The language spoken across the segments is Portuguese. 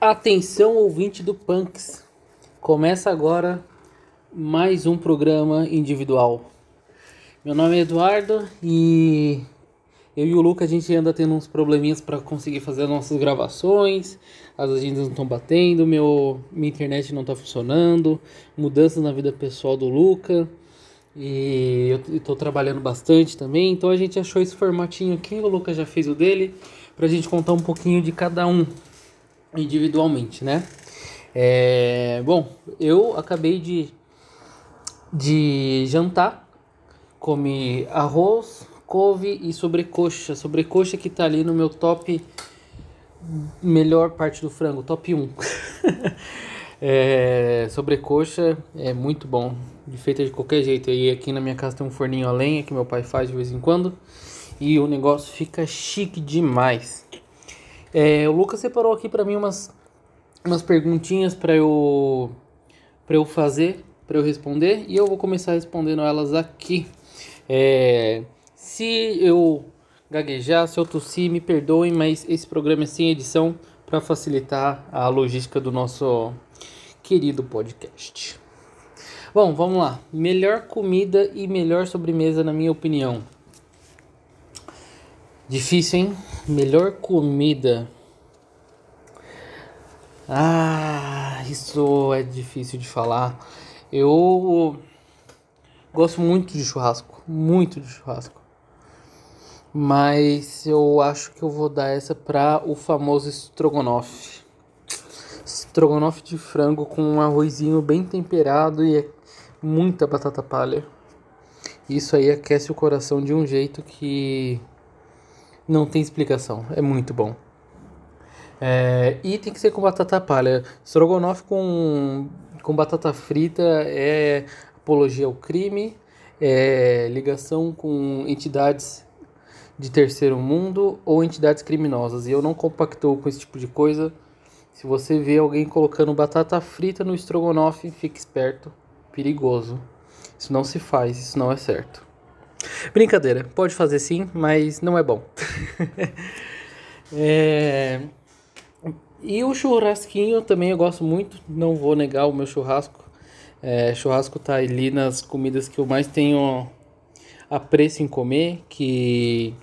Atenção, ouvinte do Punks. Começa agora mais um programa individual. Meu nome é Eduardo e eu e o Luca a gente anda tendo uns probleminhas para conseguir fazer as nossas gravações. As agendas não estão batendo, meu minha internet não está funcionando, mudanças na vida pessoal do Luca. E eu estou trabalhando bastante também, então a gente achou esse formatinho aqui, o Luca já fez o dele, para a gente contar um pouquinho de cada um individualmente, né? É, bom, eu acabei de, de jantar, comi arroz, couve e sobrecoxa. Sobrecoxa que tá ali no meu top melhor parte do frango, top 1. é, sobrecoxa é muito bom, feita de qualquer jeito. E aqui na minha casa tem um forninho a lenha que meu pai faz de vez em quando. E o negócio fica chique demais. É, o Lucas separou aqui para mim umas, umas perguntinhas para eu, eu fazer, para eu responder, e eu vou começar respondendo elas aqui. É, se eu gaguejar, se eu tossir, me perdoem, mas esse programa é sem edição para facilitar a logística do nosso querido podcast. Bom, vamos lá. Melhor comida e melhor sobremesa, na minha opinião. Difícil, hein? Melhor comida. Ah, isso é difícil de falar. Eu gosto muito de churrasco, muito de churrasco. Mas eu acho que eu vou dar essa para o famoso estrogonofe. Estrogonofe de frango com um arrozinho bem temperado e muita batata palha. Isso aí aquece o coração de um jeito que não tem explicação. É muito bom. É, e tem que ser com batata palha. Strogonoff com, com batata frita é apologia ao crime, é ligação com entidades de terceiro mundo ou entidades criminosas. E eu não compactou com esse tipo de coisa. Se você vê alguém colocando batata frita no estrogonofe, fique esperto. Perigoso. Isso não se faz, isso não é certo. Brincadeira, pode fazer sim, mas não é bom. é... E o churrasquinho também eu gosto muito, não vou negar o meu churrasco. É, churrasco tá ali nas comidas que eu mais tenho apreço em comer, que...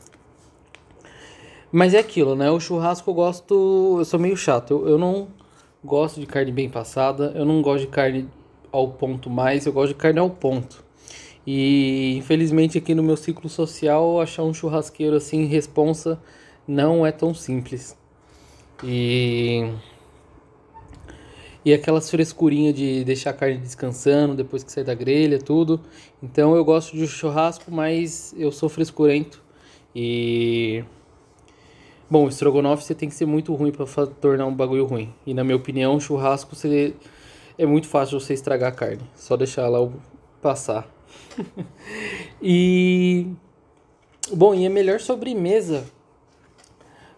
Mas é aquilo, né? O churrasco eu gosto... Eu sou meio chato, eu, eu não gosto de carne bem passada, eu não gosto de carne ao ponto mais, eu gosto de carne ao ponto. E infelizmente aqui no meu ciclo social achar um churrasqueiro assim responsa não é tão simples. E e aquelas frescurinhas de deixar a carne descansando depois que sai da grelha, tudo. Então eu gosto de churrasco, mas eu sou frescurento e Bom, estrogonofe você tem que ser muito ruim para tornar um bagulho ruim. E na minha opinião, churrasco você é muito fácil você estragar a carne, só deixar ela passar. e. Bom, e a melhor sobremesa.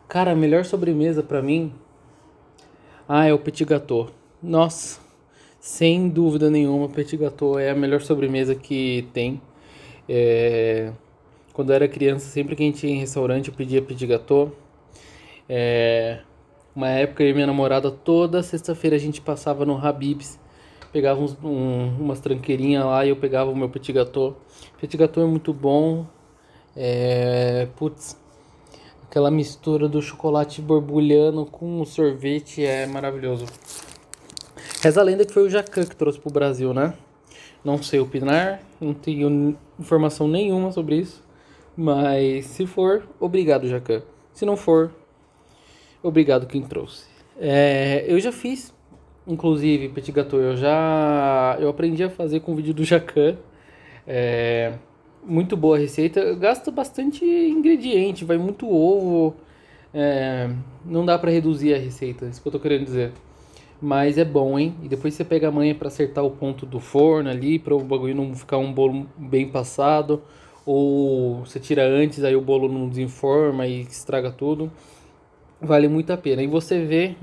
Cara, a melhor sobremesa para mim. Ah, é o petit gâteau. Nossa, sem dúvida nenhuma, petit gâteau é a melhor sobremesa que tem. É... Quando eu era criança, sempre que a gente ia em restaurante, eu pedia petit gâteau. É... Uma época eu e minha namorada, toda sexta-feira a gente passava no Habib's pegava uns, um, umas tranqueirinhas lá e eu pegava o meu petit gâteau. Petit gâteau é muito bom. É, putz, aquela mistura do chocolate borbulhando com o sorvete é maravilhoso. Reza a lenda que foi o Jacan que trouxe pro Brasil, né? Não sei opinar, não tenho informação nenhuma sobre isso. Mas se for, obrigado, Jacan. Se não for, obrigado quem trouxe. É, eu já fiz Inclusive, petit gâteau, eu já eu aprendi a fazer com o vídeo do Jacan. É, muito boa receita. Gasta bastante ingrediente, vai muito ovo. É, não dá para reduzir a receita, é isso que eu tô querendo dizer. Mas é bom, hein? E depois você pega a manha para acertar o ponto do forno ali, para o bagulho não ficar um bolo bem passado. Ou você tira antes, aí o bolo não desenforma e estraga tudo. Vale muito a pena. E você vê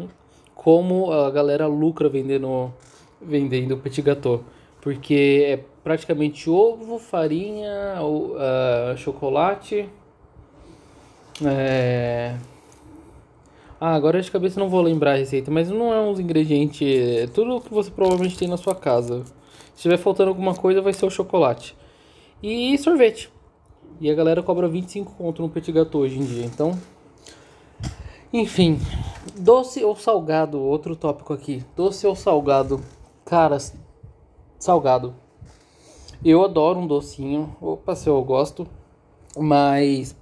como a galera lucra vendendo, vendendo petit gâteau. Porque é praticamente ovo, farinha, uh, chocolate, é, Ah, agora de cabeça não vou lembrar a receita, mas não é uns ingredientes. É tudo que você provavelmente tem na sua casa. Se tiver faltando alguma coisa, vai ser o chocolate. E sorvete. E a galera cobra 25 conto no petit gâteau hoje em dia. Então, enfim, doce ou salgado, outro tópico aqui. Doce ou salgado? Cara, salgado. Eu adoro um docinho. Opa, se eu gosto. Mas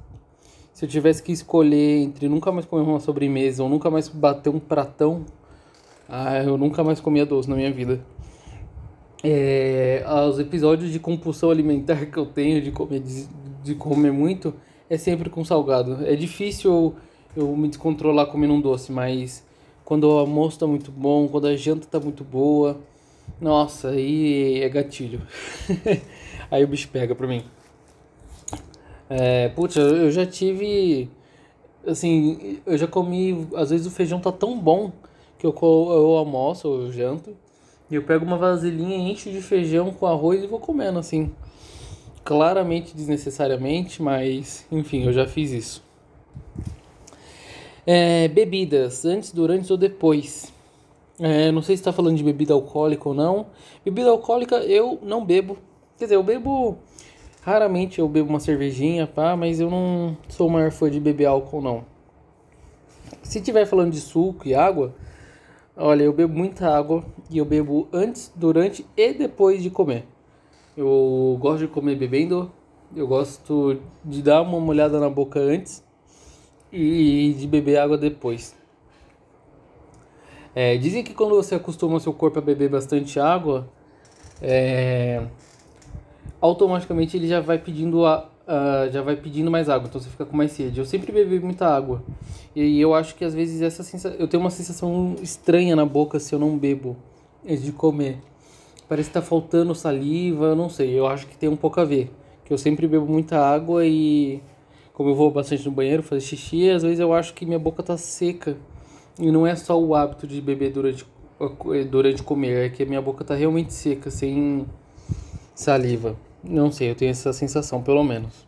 se eu tivesse que escolher entre nunca mais comer uma sobremesa ou nunca mais bater um pratão, ah, eu nunca mais comia doce na minha vida. É, os episódios de compulsão alimentar que eu tenho de comer, de, de comer muito é sempre com salgado. É difícil eu, me descontrolar comendo um doce, mas quando o almoço tá muito bom, quando a janta tá muito boa, nossa, aí é gatilho. aí o bicho pega pra mim. É, putz, eu já tive. Assim, eu já comi. Às vezes o feijão tá tão bom que eu, eu almoço, eu janto. E eu pego uma vasilhinha, encho de feijão com arroz e vou comendo, assim. Claramente desnecessariamente, mas enfim, eu já fiz isso. É, bebidas, antes, durante ou depois. É, não sei se está falando de bebida alcoólica ou não. Bebida alcoólica eu não bebo. Quer dizer, eu bebo Raramente eu bebo uma cervejinha, pá, mas eu não sou o maior fã de beber álcool, não. Se tiver falando de suco e água, olha, eu bebo muita água e eu bebo antes, durante e depois de comer. Eu gosto de comer bebendo, eu gosto de dar uma molhada na boca antes e de beber água depois. É, dizem que quando você acostuma seu corpo a beber bastante água, é, automaticamente ele já vai pedindo a, uh, já vai pedindo mais água, então você fica com mais sede. Eu sempre bebi muita água. E eu acho que às vezes essa sensação, eu tenho uma sensação estranha na boca se eu não bebo antes de comer. Parece que tá faltando saliva, não sei. Eu acho que tem um pouco a ver, que eu sempre bebo muita água e como eu vou bastante no banheiro fazer xixi, às vezes eu acho que minha boca tá seca. E não é só o hábito de beber durante durante comer, é que a minha boca tá realmente seca, sem saliva. Não sei, eu tenho essa sensação, pelo menos.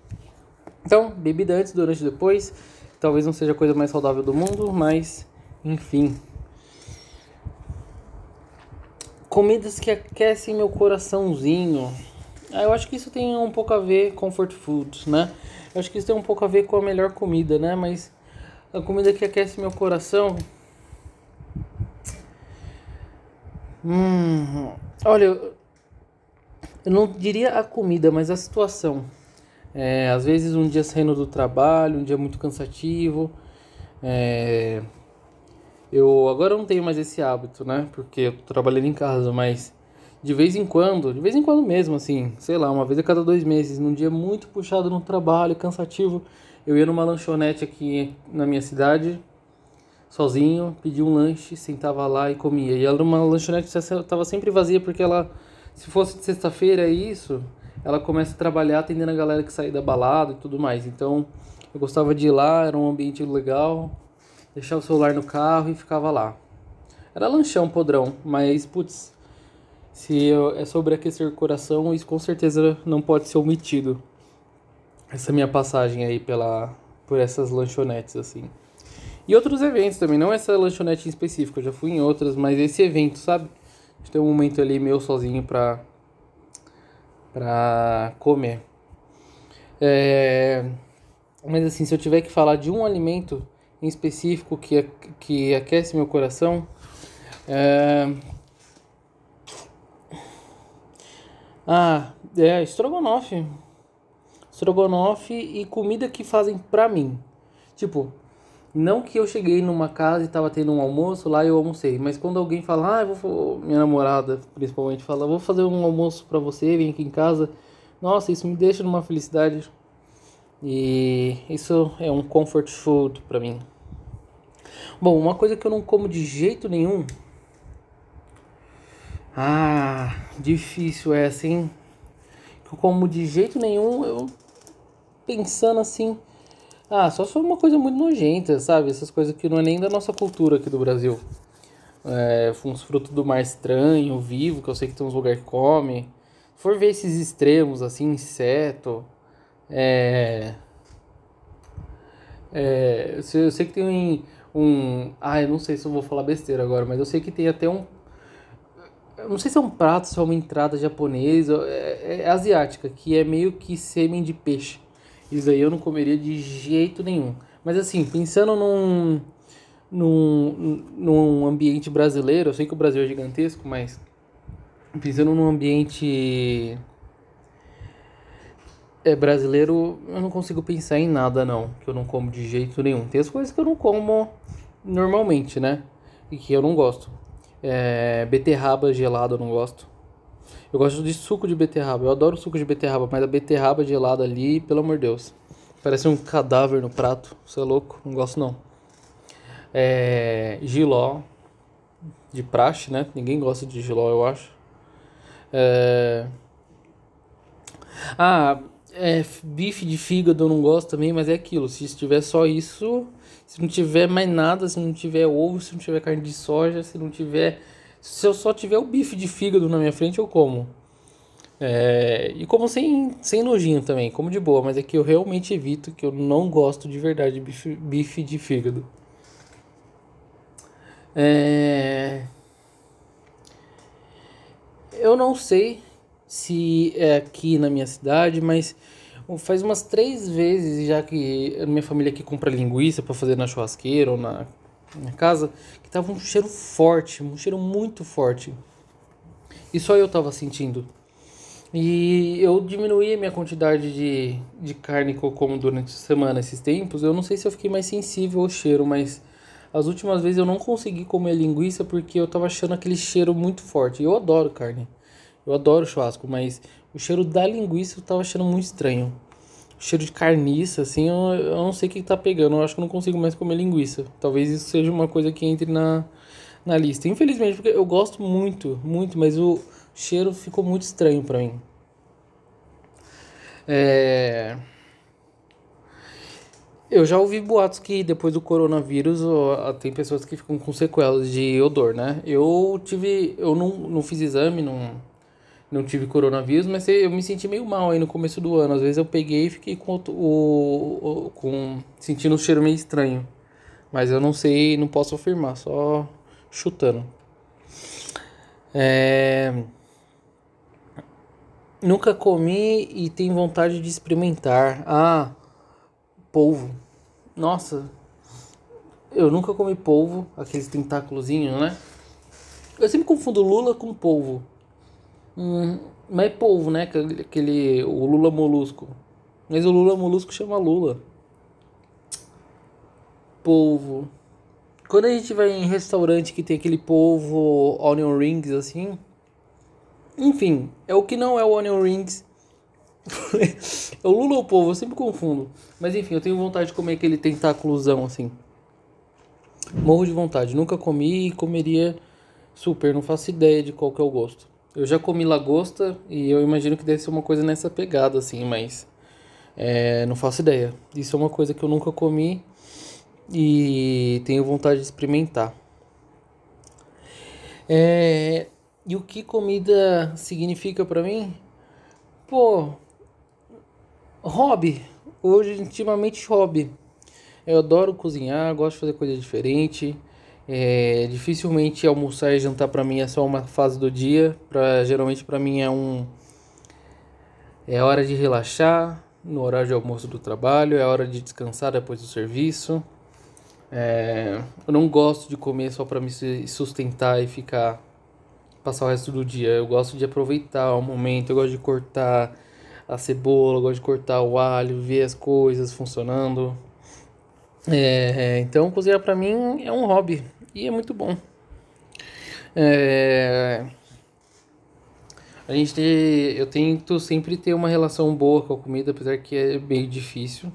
Então, bebida antes, durante e depois. Talvez não seja a coisa mais saudável do mundo, mas enfim. Comidas que aquecem meu coraçãozinho. Ah, eu acho que isso tem um pouco a ver com comfort food, né? Eu acho que isso tem um pouco a ver com a melhor comida, né? Mas a comida que aquece meu coração. Hum, olha, eu não diria a comida, mas a situação. É, às vezes um dia saindo do trabalho, um dia muito cansativo. É, eu agora não tenho mais esse hábito, né? Porque eu tô trabalhando em casa, mas de vez em quando, de vez em quando mesmo, assim, sei lá, uma vez a cada dois meses, num dia muito puxado no trabalho, cansativo, eu ia numa lanchonete aqui na minha cidade, sozinho, pedia um lanche, sentava lá e comia. E ela era uma lanchonete que estava sempre vazia porque ela se fosse de sexta-feira isso, ela começa a trabalhar atendendo a galera que sai da balada e tudo mais. Então, eu gostava de ir lá, era um ambiente legal, deixar o celular no carro e ficava lá. Era lanchão podrão, mas putz, se é sobre aquecer o coração, isso com certeza não pode ser omitido. Essa minha passagem aí pela por essas lanchonetes assim. E outros eventos também, não essa lanchonete em específico, eu já fui em outras, mas esse evento, sabe? tem um momento ali meu sozinho pra, pra comer. É, mas assim, se eu tiver que falar de um alimento em específico que, que aquece meu coração, é... Ah, é estrogonofe. Estrogonofe e comida que fazem pra mim. Tipo, não que eu cheguei numa casa e tava tendo um almoço lá e eu almocei, mas quando alguém fala, ah, eu vou, minha namorada principalmente fala, vou fazer um almoço para você, vem aqui em casa. Nossa, isso me deixa numa felicidade. E isso é um comfort food para mim. Bom, uma coisa que eu não como de jeito nenhum. Ah, difícil é assim. Eu como de jeito nenhum, eu pensando assim, ah, só for uma coisa muito nojenta, sabe? Essas coisas que não é nem da nossa cultura aqui do Brasil. É, uns frutos do mar estranho, vivo, que eu sei que tem uns lugares que come. Se for ver esses extremos, assim, inseto. É. É, eu sei que tem um. Ah, eu não sei se eu vou falar besteira agora, mas eu sei que tem até um. Não sei se é um prato, se é uma entrada japonesa, é, é asiática, que é meio que sêmen de peixe. Isso aí eu não comeria de jeito nenhum. Mas assim, pensando num, num, num ambiente brasileiro, eu sei que o Brasil é gigantesco, mas pensando num ambiente é, brasileiro, eu não consigo pensar em nada, não. Que eu não como de jeito nenhum. Tem as coisas que eu não como normalmente, né? E que eu não gosto. É, beterraba gelada eu não gosto. Eu gosto de suco de beterraba. Eu adoro suco de beterraba, mas a beterraba gelada ali, pelo amor de Deus. Parece um cadáver no prato. Você é louco? Não gosto não. É, giló de praxe, né? Ninguém gosta de giló, eu acho. É... Ah, é, bife de fígado eu não gosto também, mas é aquilo. Se tiver só isso, se não tiver mais nada, se não tiver ovo, se não tiver carne de soja, se não tiver. Se eu só tiver o bife de fígado na minha frente, eu como. É, e como sem, sem nojinho também, como de boa, mas é que eu realmente evito, que eu não gosto de verdade de bife, bife de fígado. É, eu não sei se é aqui na minha cidade, mas faz umas três vezes já que minha família aqui compra linguiça para fazer na churrasqueira ou na, na casa, que tava um cheiro forte, um cheiro muito forte. E só eu tava sentindo. E eu diminuí a minha quantidade de, de carne que eu como durante a semana esses tempos. Eu não sei se eu fiquei mais sensível ao cheiro, mas as últimas vezes eu não consegui comer linguiça porque eu tava achando aquele cheiro muito forte. Eu adoro carne. Eu adoro churrasco, mas o cheiro da linguiça eu tava achando muito estranho. O cheiro de carniça, assim, eu, eu não sei o que, que tá pegando. Eu acho que eu não consigo mais comer linguiça. Talvez isso seja uma coisa que entre na, na lista. Infelizmente, porque eu gosto muito, muito, mas o cheiro ficou muito estranho para mim. É... Eu já ouvi boatos que depois do coronavírus tem pessoas que ficam com sequelas de odor, né? Eu tive. Eu não, não fiz exame, não não tive coronavírus, mas eu me senti meio mal aí no começo do ano. Às vezes eu peguei e fiquei com, o, com sentindo um cheiro meio estranho. Mas eu não sei, não posso afirmar, só chutando. É... Nunca comi e tenho vontade de experimentar. Ah, polvo. Nossa, eu nunca comi polvo, aqueles tentáculozinhos, né? Eu sempre confundo lula com polvo. Hum, mas é polvo, né? Aquele, o Lula molusco. Mas o Lula molusco chama Lula. Polvo. Quando a gente vai em restaurante que tem aquele polvo onion rings assim. Enfim, é o que não é o onion rings. é o Lula ou o polvo, eu sempre confundo. Mas enfim, eu tenho vontade de comer aquele tentáculozão assim. Morro de vontade. Nunca comi e comeria super. Não faço ideia de qual que é o gosto. Eu já comi lagosta e eu imagino que deve ser uma coisa nessa pegada, assim, mas é, não faço ideia. Isso é uma coisa que eu nunca comi e tenho vontade de experimentar. É, e o que comida significa para mim? Pô, hobby. Hoje, intimamente, hobby. Eu adoro cozinhar, gosto de fazer coisa diferente. É, dificilmente almoçar e jantar para mim é só uma fase do dia. Pra, geralmente para mim é um é hora de relaxar no horário de almoço do trabalho, é hora de descansar depois do serviço. É, eu não gosto de comer só para me sustentar e ficar passar o resto do dia. Eu gosto de aproveitar o momento, eu gosto de cortar a cebola, eu gosto de cortar o alho, ver as coisas funcionando. É, então cozinhar para mim é um hobby, e é muito bom. É... A gente tem, eu tento sempre ter uma relação boa com a comida, apesar que é meio difícil.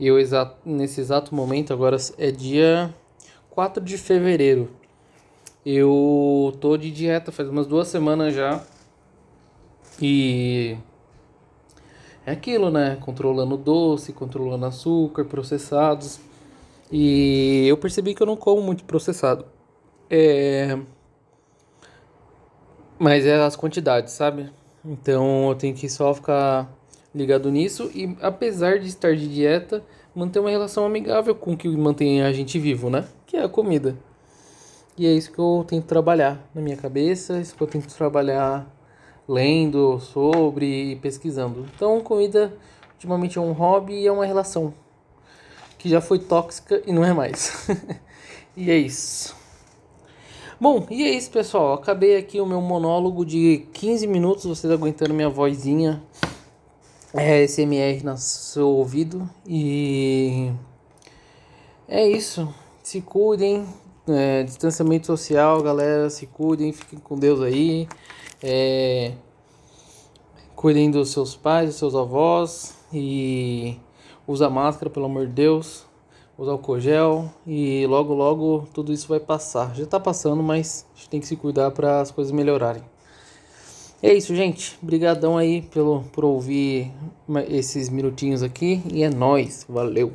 E eu exato, nesse exato momento, agora é dia 4 de fevereiro. Eu tô de dieta faz umas duas semanas já. E é aquilo, né? Controlando doce, controlando açúcar, processados. E eu percebi que eu não como muito processado. É... Mas é as quantidades, sabe? Então eu tenho que só ficar ligado nisso. E apesar de estar de dieta, manter uma relação amigável com o que mantém a gente vivo, né? Que é a comida. E é isso que eu tento trabalhar na minha cabeça, isso que eu tento trabalhar lendo sobre e pesquisando. Então, comida ultimamente é um hobby e é uma relação que já foi tóxica e não é mais. e é isso. Bom, e é isso, pessoal. Acabei aqui o meu monólogo de 15 minutos, vocês aguentando minha vozinha é, SMR no seu ouvido. E é isso. Se cuidem. É, distanciamento social, galera. Se cuidem. Fiquem com Deus aí. É, cuidem dos seus pais, dos seus avós. E usa máscara, pelo amor de Deus usar álcool gel e logo logo tudo isso vai passar. Já tá passando, mas a gente tem que se cuidar para as coisas melhorarem. É isso, gente. Obrigadão aí pelo por ouvir esses minutinhos aqui e é nós. Valeu.